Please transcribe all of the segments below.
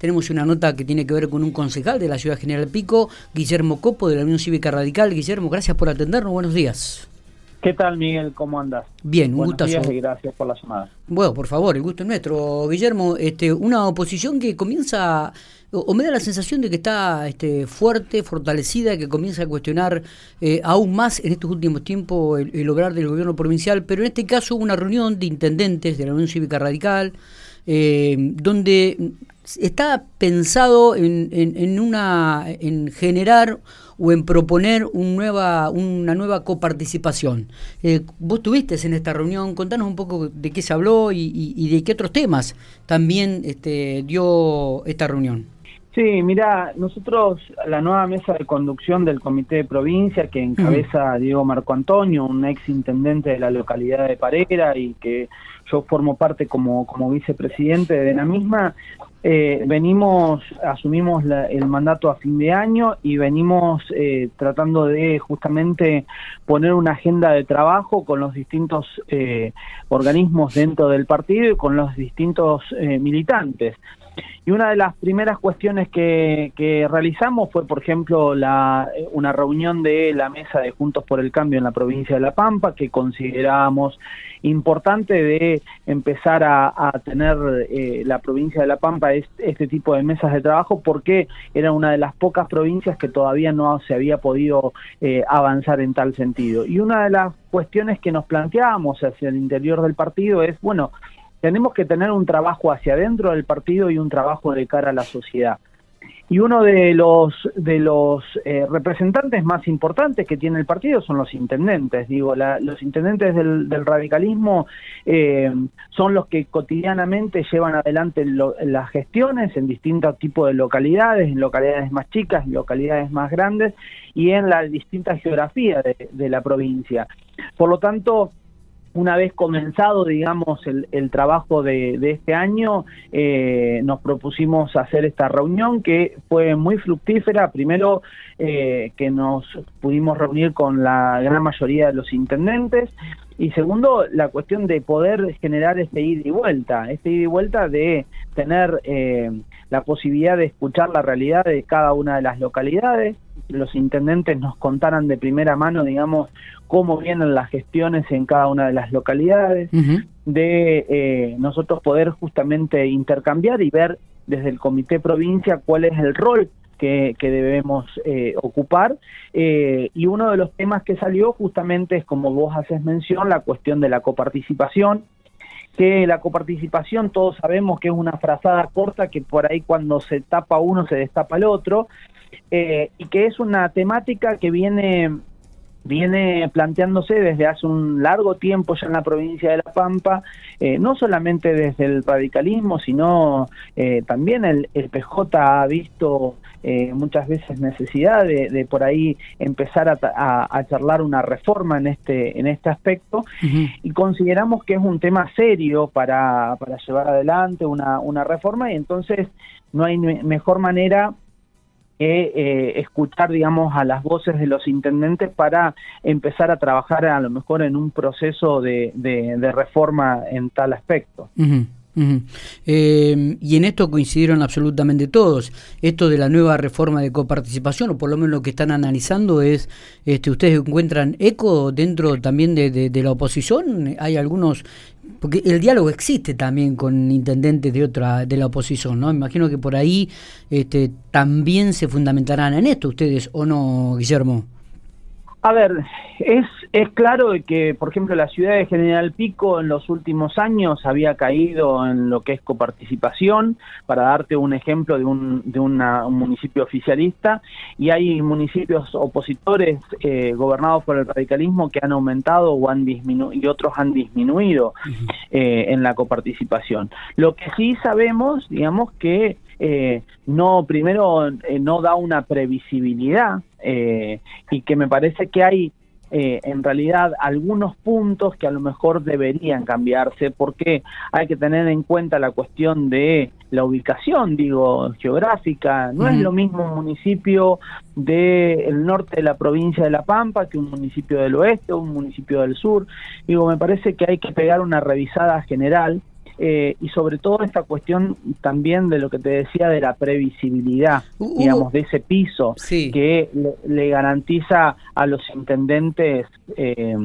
Tenemos una nota que tiene que ver con un concejal de la ciudad General Pico, Guillermo Copo, de la Unión Cívica Radical. Guillermo, gracias por atendernos. Buenos días. ¿Qué tal, Miguel? ¿Cómo andas? Bien, un gusto. gracias por la llamada. Bueno, por favor, el gusto es nuestro. Guillermo, este, una oposición que comienza, o, me da la sensación de que está este, fuerte, fortalecida, que comienza a cuestionar eh, aún más en estos últimos tiempos el, el obrar del gobierno provincial, pero en este caso una reunión de intendentes de la Unión Cívica Radical, eh, donde está pensado en, en, una en generar o en proponer un nueva, una nueva coparticipación. Eh, vos estuviste en esta reunión, contanos un poco de qué se habló y, de qué otros temas también este, dio esta reunión. Sí, mira, nosotros, la nueva mesa de conducción del Comité de Provincia, que encabeza Diego Marco Antonio, un ex intendente de la localidad de Parera y que yo formo parte como, como vicepresidente de la misma, eh, venimos, asumimos el mandato a fin de año y venimos eh, tratando de justamente poner una agenda de trabajo con los distintos eh, organismos dentro del partido y con los distintos militantes. Y una de las primeras cuestiones que, realizamos fue, por ejemplo, la, una reunión de la mesa de Juntos por el Cambio en la provincia de La Pampa, que considerábamos importante de empezar a, tener eh, la provincia de La Pampa este, este, tipo de mesas de trabajo, porque era una de las pocas provincias que todavía no se había podido eh, avanzar en tal sentido. Y una de las cuestiones que nos planteábamos hacia el interior del partido es, bueno, tenemos que tener un trabajo hacia adentro del partido y un trabajo de cara a la sociedad. Y uno de los de los eh, representantes más importantes que tiene el partido son los intendentes. Digo, los intendentes del, radicalismo eh, son los que cotidianamente llevan adelante las gestiones en distintos tipos de localidades, en localidades más chicas, en localidades más grandes y en la distinta geografía de la provincia. Por lo tanto, una vez comenzado, digamos, el, trabajo de, este año, eh, nos propusimos hacer esta reunión que fue muy fructífera. Primero, eh, que nos pudimos reunir con la gran mayoría de los intendentes. Y segundo, la cuestión de poder generar este ida y vuelta, este ida y vuelta de tener eh, la posibilidad de escuchar la realidad de cada una de las localidades, los intendentes nos contaran de primera mano, digamos, cómo vienen las gestiones en cada una de las localidades, de eh, nosotros poder justamente intercambiar y ver desde el comité provincia cuál es el rol que, debemos eh, ocupar. Eh, y uno de los temas que salió justamente es, como vos haces mención, la cuestión de la coparticipación, que la coparticipación todos sabemos que es una frazada corta que por ahí cuando se tapa uno se destapa el otro, eh, y que es una temática que viene viene planteándose desde hace un largo tiempo ya en la provincia de La Pampa, eh, no solamente desde el radicalismo, sino eh, también el, PJ ha visto muchas veces necesidad de, por ahí empezar a, charlar una reforma en este, en este aspecto. Y consideramos que es un tema serio para, para llevar adelante una, una reforma y entonces no hay mejor manera que eh, escuchar, digamos, a las voces de los intendentes para empezar a trabajar a lo mejor en un proceso de, de, reforma en tal aspecto. Eh, y en esto coincidieron absolutamente todos. Esto de la nueva reforma de coparticipación, o por lo menos lo que están analizando es, este, ¿ustedes encuentran eco dentro también de, de la oposición? Hay algunos porque el diálogo existe también con intendentes de otra de la oposición, ¿no? Imagino que por ahí este, también se fundamentarán en esto ustedes, ¿o no, Guillermo? A ver, es, es claro que, por ejemplo, la ciudad de General Pico en los últimos años había caído en lo que es coparticipación, para darte un ejemplo de un, de un municipio oficialista, y hay municipios opositores eh, gobernados por el radicalismo que han aumentado o han y otros han disminuido eh, en la coparticipación. Lo que sí sabemos, digamos, que eh, no, primero, no da una previsibilidad eh, y que me parece que hay eh, en realidad algunos puntos que a lo mejor deberían cambiarse porque hay que tener en cuenta la cuestión de la ubicación, digo, geográfica. No es lo mismo un municipio del norte de la provincia de La Pampa que un municipio del oeste o un municipio del sur. Digo, me parece que hay que pegar una revisada general eh, y sobre todo esta cuestión también de lo que te decía de la previsibilidad, uh, uh. digamos, de ese piso que le, garantiza a los intendentes eh,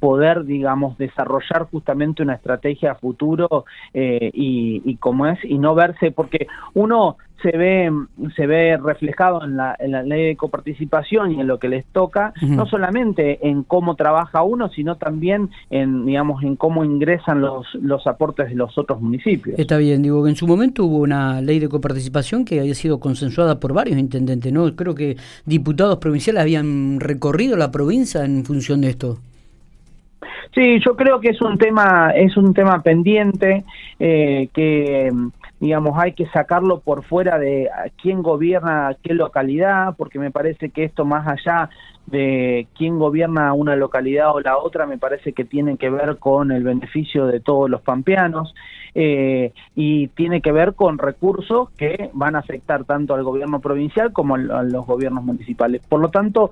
poder, digamos, desarrollar justamente una estrategia a futuro eh, y, y como es, y no verse, porque uno se ve se ve reflejado en la, en la ley de coparticipación y en lo que les toca no solamente en cómo trabaja uno sino también en digamos en cómo ingresan los los aportes de los otros municipios. Está bien digo que en su momento hubo una ley de coparticipación que había sido consensuada por varios intendentes no creo que diputados provinciales habían recorrido la provincia en función de esto. Sí, yo creo que es un tema es un tema pendiente eh, que digamos, hay que sacarlo por fuera de quién gobierna qué localidad, porque me parece que esto más allá de quién gobierna una localidad o la otra, me parece que tiene que ver con el beneficio de todos los pampeanos eh, y tiene que ver con recursos que van a afectar tanto al gobierno provincial como a los gobiernos municipales. Por lo tanto,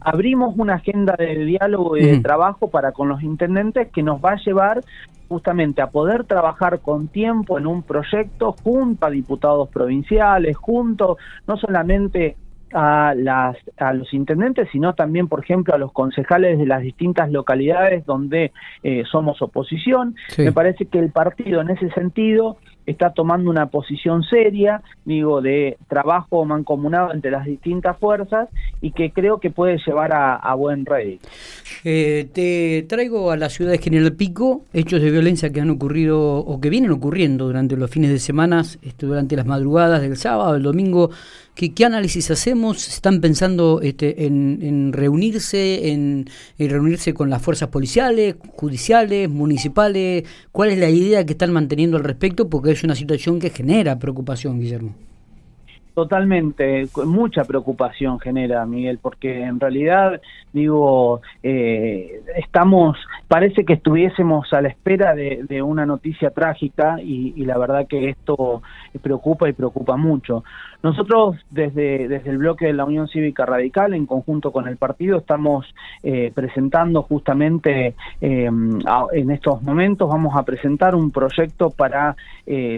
abrimos una agenda de diálogo y de trabajo para con los intendentes que nos va a llevar justamente a poder trabajar con tiempo en un proyecto junto a diputados provinciales, junto no solamente a, las, a los intendentes, sino también, por ejemplo, a los concejales de las distintas localidades donde eh, somos oposición. Me parece que el partido en ese sentido está tomando una posición seria, digo, de trabajo mancomunado entre las distintas fuerzas y que creo que puede llevar a, buen rey. Eh, te traigo a la ciudad de General Pico hechos de violencia que han ocurrido o que vienen ocurriendo durante los fines de semana, este, durante las madrugadas del sábado, el domingo. ¿Qué, análisis hacemos? ¿Están pensando este, en, reunirse, en, en reunirse con las fuerzas policiales, judiciales, municipales? ¿Cuál es la idea que están manteniendo al respecto? Porque es una situación que genera preocupación, Guillermo. Totalmente, mucha preocupación genera, Miguel, porque en realidad, digo, eh, estamos, parece que estuviésemos a la espera de, una noticia trágica y, la verdad que esto preocupa y preocupa mucho. Nosotros desde, desde el bloque de la Unión Cívica Radical, en conjunto con el partido, estamos eh, presentando justamente eh, en estos momentos, vamos a presentar un proyecto para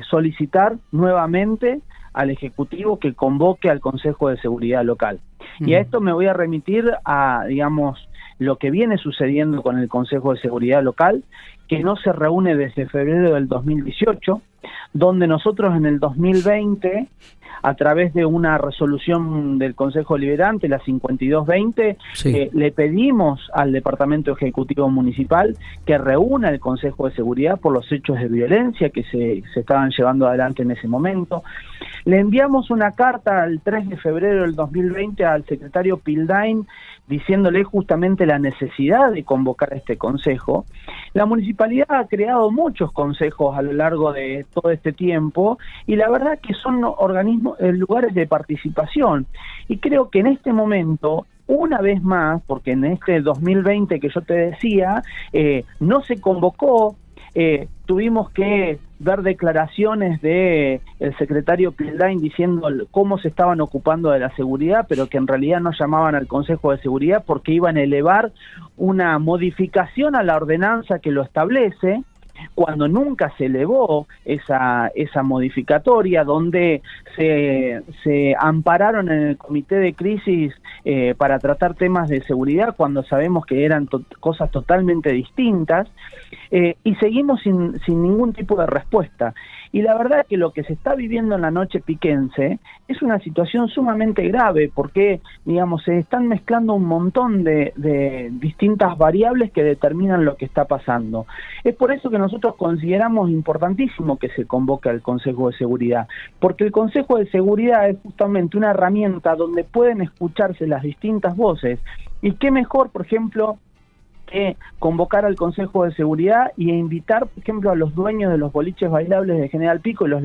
solicitar nuevamente al Ejecutivo que convoque al Consejo de Seguridad Local. Y a esto me voy a remitir a, digamos, lo que viene sucediendo con el Consejo de Seguridad Local, que no se reúne desde febrero del 2018, donde nosotros en el 2020 a través de una resolución del Consejo Liberante, la 5220, eh, le pedimos al Departamento Ejecutivo Municipal que reúna el Consejo de Seguridad por los hechos de violencia que se, se estaban llevando adelante en ese momento. Le enviamos una carta el 3 de febrero del 2020 al secretario Pildain diciéndole justamente la necesidad de convocar este consejo. La municipalidad ha creado muchos consejos a lo largo de todo este tiempo y la verdad que son organismos, eh, lugares de participación. Y creo que en este momento una vez más, porque en este 2020 que yo te decía, eh, no se convocó, eh, tuvimos que ver declaraciones de el secretario Pildain diciendo cómo se estaban ocupando de la seguridad, pero que en realidad no llamaban al Consejo de Seguridad porque iban a elevar una modificación a la ordenanza que lo establece, cuando nunca se elevó esa, esa modificatoria, donde se, se ampararon en el comité de crisis eh, para tratar temas de seguridad, cuando sabemos que eran cosas totalmente distintas, eh, y seguimos sin, sin ningún tipo de respuesta. Y la verdad que lo que se está viviendo en la noche piquense es una situación sumamente grave porque, digamos, se están mezclando un montón de, de distintas variables que determinan lo que está pasando. Es por eso que nosotros consideramos importantísimo que se convoque al Consejo de Seguridad, porque el Consejo de Seguridad es justamente una herramienta donde pueden escucharse las distintas voces. Y qué mejor, por ejemplo, convocar al Consejo de Seguridad y invitar, por ejemplo, a los dueños de los boliches bailables de General Pico y los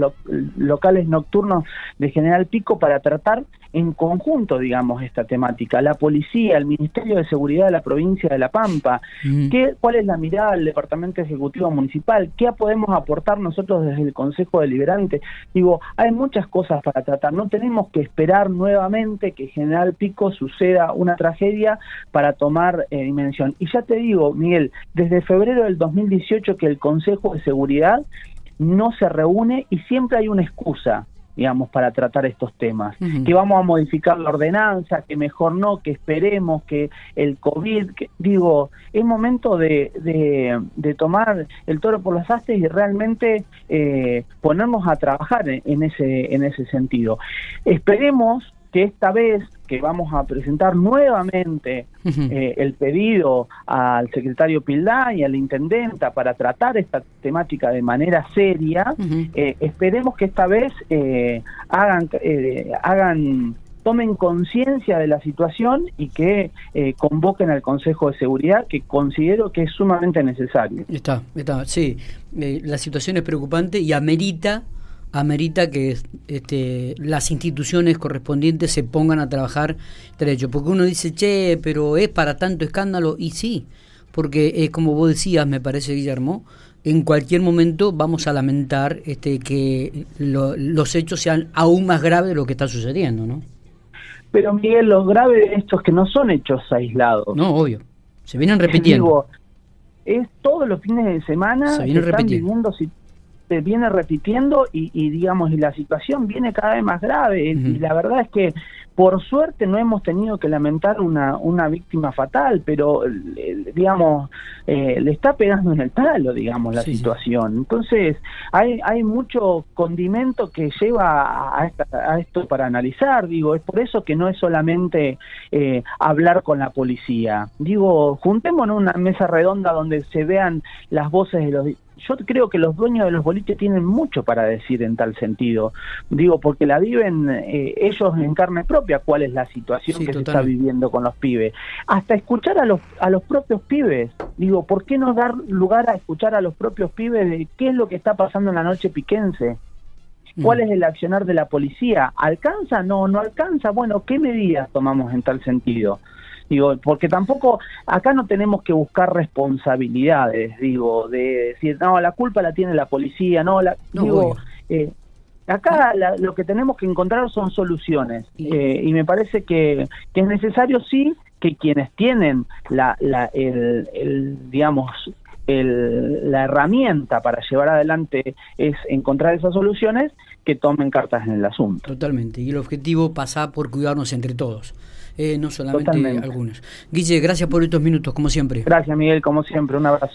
locales nocturnos de General Pico para tratar en conjunto, digamos, esta temática. La policía, el Ministerio de Seguridad de la provincia de La Pampa, mm. ¿qué, ¿cuál es la mirada del Departamento Ejecutivo Municipal? ¿Qué podemos aportar nosotros desde el Consejo Deliberante? Digo, hay muchas cosas para tratar. No tenemos que esperar nuevamente que General Pico suceda una tragedia para tomar eh, dimensión. Y ya te digo, Miguel, desde febrero del 2018 que el Consejo de Seguridad no se reúne y siempre hay una excusa digamos, para tratar estos temas. Que vamos a modificar la ordenanza, que mejor no, que esperemos, que el COVID, que, digo, es momento de, de, tomar el toro por las astes y realmente eh, ponernos a trabajar en, ese, en ese sentido. Esperemos que esta vez que vamos a presentar nuevamente eh, el pedido al secretario Pildán y a la intendenta para tratar esta temática de manera seria, eh, esperemos que esta vez eh, hagan, hagan tomen conciencia de la situación y que convoquen al Consejo de Seguridad, que considero que es sumamente necesario. Está, está, sí. la situación es preocupante y amerita amerita que este, las instituciones correspondientes se pongan a trabajar derecho. Porque uno dice, che, pero es para tanto escándalo, y sí, porque es como vos decías, me parece, Guillermo, en cualquier momento vamos a lamentar este, que los hechos sean aún más graves de lo que está sucediendo, ¿no? Pero Miguel, lo grave de esto es que no son hechos aislados. No, obvio. Se vienen repitiendo. es todos los fines de semana se vienen repitiendo se viene repitiendo y, digamos y la situación viene cada vez más grave y la verdad es que por suerte no hemos tenido que lamentar una, una víctima fatal, pero digamos eh, le está pegando en el palo, digamos, la situación. Entonces hay, hay mucho condimento que lleva a, a, esto para analizar, digo, es por eso que no es solamente eh, hablar con la policía. Digo, juntémonos en una mesa redonda donde se vean las voces de los yo creo que los dueños de los boliches tienen mucho para decir en tal sentido. Digo, porque la viven eh, ellos en carne propia, cuál es la situación que se está viviendo con los pibes. Hasta escuchar a los, a los propios pibes. Digo, ¿por qué no dar lugar a escuchar a los propios pibes de qué es lo que está pasando en la noche piquense? ¿Cuál mm. es el accionar de la policía? ¿Alcanza? No, no alcanza. Bueno, ¿qué medidas tomamos en tal sentido? Digo, porque tampoco acá no tenemos que buscar responsabilidades, digo, de decir, no, la culpa la tiene la policía, no, la, digo, eh, acá lo que tenemos que encontrar son soluciones eh, y me parece que, que es necesario sí que quienes tienen la, la el, el digamos el, la herramienta para llevar adelante es encontrar esas soluciones que tomen cartas en el asunto. Totalmente. Y el objetivo pasa por cuidarnos entre todos. Eh, no solamente algunos. Guille, gracias por estos minutos, como siempre. Gracias, Miguel, como siempre. Un abrazo.